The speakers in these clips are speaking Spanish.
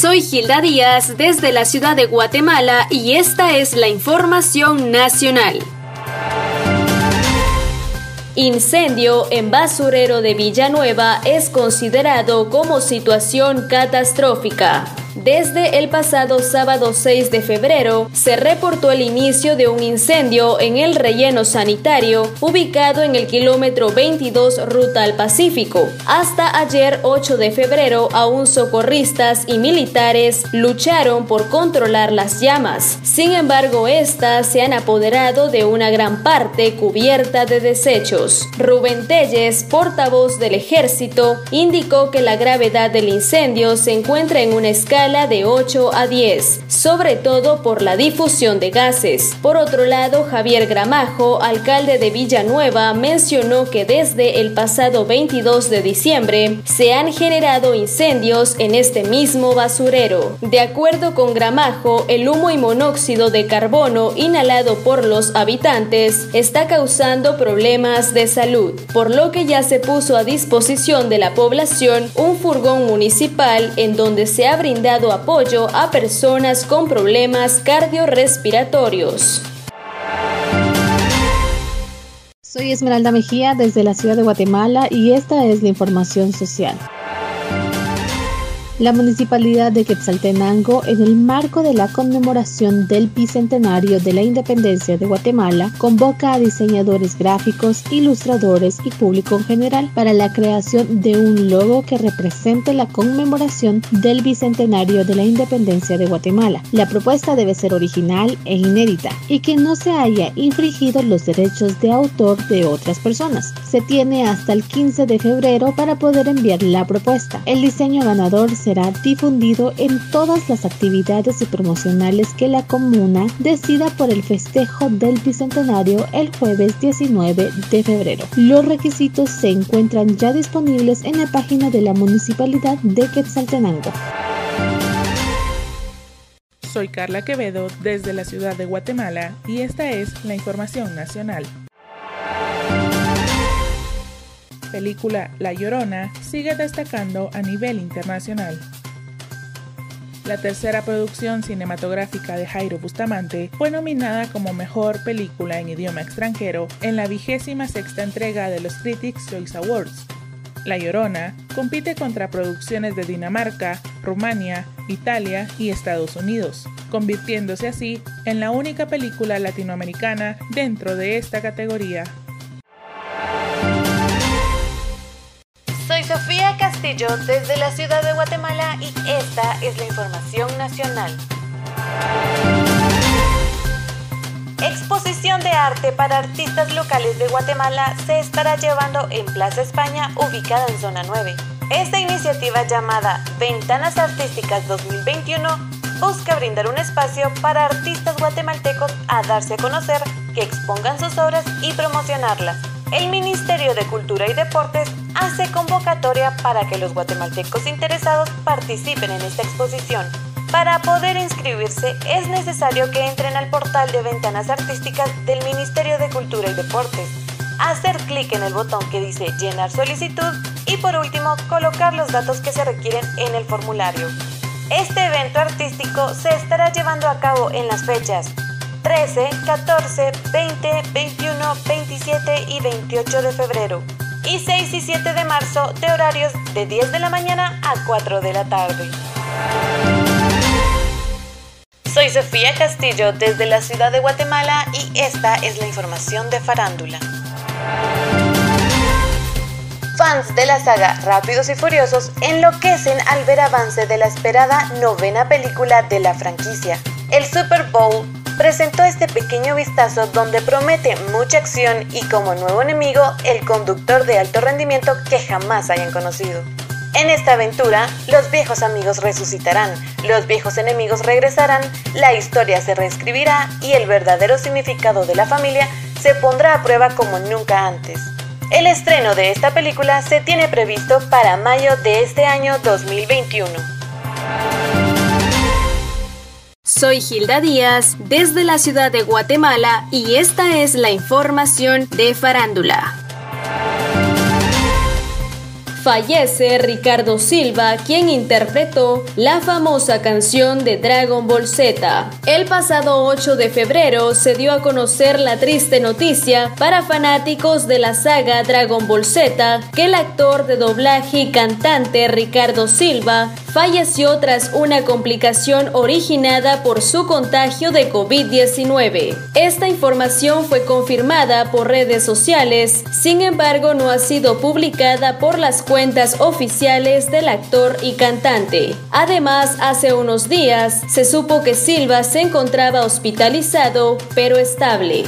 Soy Gilda Díaz desde la ciudad de Guatemala y esta es la información nacional. Incendio en basurero de Villanueva es considerado como situación catastrófica. Desde el pasado sábado 6 de febrero se reportó el inicio de un incendio en el relleno sanitario ubicado en el kilómetro 22 ruta al Pacífico. Hasta ayer 8 de febrero aún socorristas y militares lucharon por controlar las llamas. Sin embargo, estas se han apoderado de una gran parte cubierta de desechos. Rubén Telles, portavoz del ejército, indicó que la gravedad del incendio se encuentra en una escala de 8 a 10, sobre todo por la difusión de gases. Por otro lado, Javier Gramajo, alcalde de Villanueva, mencionó que desde el pasado 22 de diciembre se han generado incendios en este mismo basurero. De acuerdo con Gramajo, el humo y monóxido de carbono inhalado por los habitantes está causando problemas de salud, por lo que ya se puso a disposición de la población un furgón municipal en donde se ha brindado apoyo a personas con problemas cardiorrespiratorios. Soy Esmeralda Mejía desde la ciudad de Guatemala y esta es la información social. La Municipalidad de Quetzaltenango, en el marco de la conmemoración del Bicentenario de la Independencia de Guatemala, convoca a diseñadores gráficos, ilustradores y público en general para la creación de un logo que represente la conmemoración del Bicentenario de la Independencia de Guatemala. La propuesta debe ser original e inédita y que no se haya infringido los derechos de autor de otras personas. Se tiene hasta el 15 de febrero para poder enviar la propuesta. El diseño ganador se será difundido en todas las actividades y promocionales que la comuna decida por el festejo del Bicentenario el jueves 19 de febrero. Los requisitos se encuentran ya disponibles en la página de la Municipalidad de Quetzaltenango. Soy Carla Quevedo desde la ciudad de Guatemala y esta es la información nacional película La Llorona sigue destacando a nivel internacional. La tercera producción cinematográfica de Jairo Bustamante fue nominada como Mejor Película en Idioma Extranjero en la vigésima sexta entrega de los Critics' Choice Awards. La Llorona compite contra producciones de Dinamarca, Rumania, Italia y Estados Unidos, convirtiéndose así en la única película latinoamericana dentro de esta categoría. Desde la ciudad de Guatemala y esta es la información nacional. Exposición de arte para artistas locales de Guatemala se estará llevando en Plaza España, ubicada en Zona 9. Esta iniciativa llamada Ventanas Artísticas 2021 busca brindar un espacio para artistas guatemaltecos a darse a conocer, que expongan sus obras y promocionarlas. El Ministerio de Cultura y Deportes hace convocatoria para que los guatemaltecos interesados participen en esta exposición. Para poder inscribirse es necesario que entren al portal de ventanas artísticas del Ministerio de Cultura y Deportes, hacer clic en el botón que dice llenar solicitud y por último colocar los datos que se requieren en el formulario. Este evento artístico se estará llevando a cabo en las fechas 13, 14, 20, 21, 27 y 28 de febrero y 6 y 7 de marzo de horarios de 10 de la mañana a 4 de la tarde. Soy Sofía Castillo desde la ciudad de Guatemala y esta es la información de farándula. Fans de la saga Rápidos y Furiosos enloquecen al ver avance de la esperada novena película de la franquicia. El Super Bowl presentó este pequeño vistazo donde promete mucha acción y como nuevo enemigo el conductor de alto rendimiento que jamás hayan conocido. En esta aventura, los viejos amigos resucitarán, los viejos enemigos regresarán, la historia se reescribirá y el verdadero significado de la familia se pondrá a prueba como nunca antes. El estreno de esta película se tiene previsto para mayo de este año 2021. Soy Gilda Díaz desde la ciudad de Guatemala y esta es la información de farándula. Fallece Ricardo Silva, quien interpretó la famosa canción de Dragon Ball Z. El pasado 8 de febrero se dio a conocer la triste noticia para fanáticos de la saga Dragon Ball Z que el actor de doblaje y cantante Ricardo Silva falleció tras una complicación originada por su contagio de COVID-19. Esta información fue confirmada por redes sociales, sin embargo no ha sido publicada por las cuentas oficiales del actor y cantante. Además, hace unos días se supo que Silva se encontraba hospitalizado, pero estable.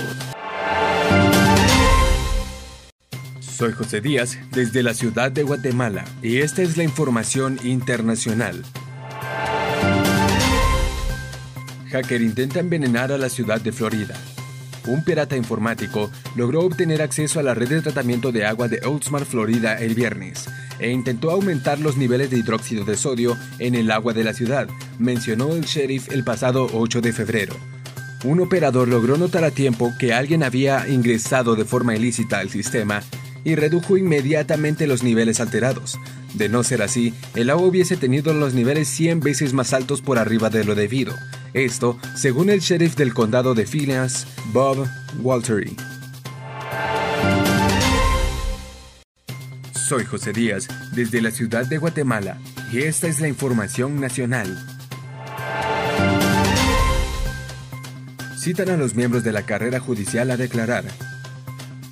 Soy José Díaz desde la ciudad de Guatemala y esta es la información internacional. Hacker intenta envenenar a la ciudad de Florida. Un pirata informático logró obtener acceso a la red de tratamiento de agua de Oldsmar, Florida, el viernes e intentó aumentar los niveles de hidróxido de sodio en el agua de la ciudad, mencionó el sheriff el pasado 8 de febrero. Un operador logró notar a tiempo que alguien había ingresado de forma ilícita al sistema y redujo inmediatamente los niveles alterados. De no ser así, el agua hubiese tenido los niveles 100 veces más altos por arriba de lo debido. Esto, según el sheriff del condado de Phileas, Bob Waltery. Soy José Díaz, desde la ciudad de Guatemala, y esta es la información nacional. Citan a los miembros de la carrera judicial a declarar.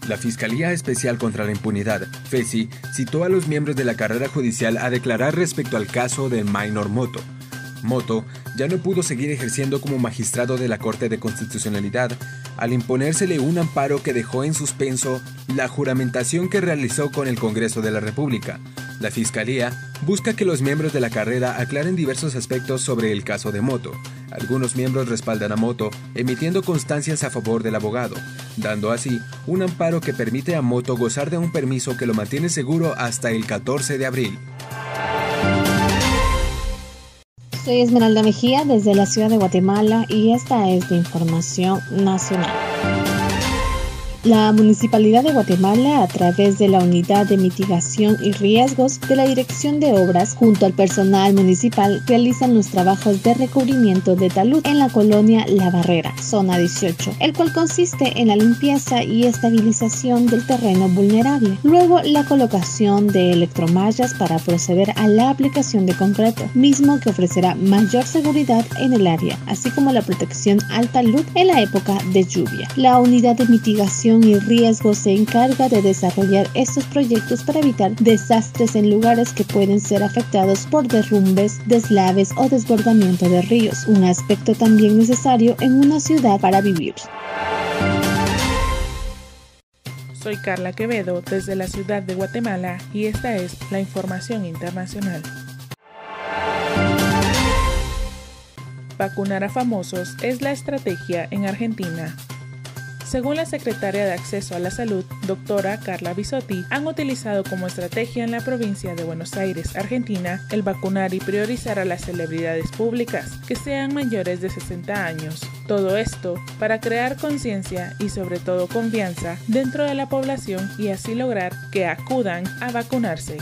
La Fiscalía Especial contra la Impunidad, FESI, citó a los miembros de la carrera judicial a declarar respecto al caso de Minor Moto. Moto ya no pudo seguir ejerciendo como magistrado de la Corte de Constitucionalidad al imponérsele un amparo que dejó en suspenso la juramentación que realizó con el Congreso de la República. La Fiscalía busca que los miembros de la carrera aclaren diversos aspectos sobre el caso de Moto. Algunos miembros respaldan a Moto, emitiendo constancias a favor del abogado, dando así un amparo que permite a Moto gozar de un permiso que lo mantiene seguro hasta el 14 de abril. Soy Esmeralda Mejía desde la ciudad de Guatemala y esta es la información nacional. La Municipalidad de Guatemala, a través de la Unidad de Mitigación y Riesgos de la Dirección de Obras, junto al personal municipal, realizan los trabajos de recubrimiento de talud en la colonia La Barrera, zona 18, el cual consiste en la limpieza y estabilización del terreno vulnerable. Luego, la colocación de electromallas para proceder a la aplicación de concreto, mismo que ofrecerá mayor seguridad en el área, así como la protección al talud en la época de lluvia. La Unidad de Mitigación y Riesgo se encarga de desarrollar estos proyectos para evitar desastres en lugares que pueden ser afectados por derrumbes, deslaves o desbordamiento de ríos, un aspecto también necesario en una ciudad para vivir. Soy Carla Quevedo desde la ciudad de Guatemala y esta es la información internacional. Vacunar a famosos es la estrategia en Argentina. Según la secretaria de Acceso a la Salud, doctora Carla Bisotti, han utilizado como estrategia en la provincia de Buenos Aires, Argentina, el vacunar y priorizar a las celebridades públicas que sean mayores de 60 años. Todo esto para crear conciencia y sobre todo confianza dentro de la población y así lograr que acudan a vacunarse.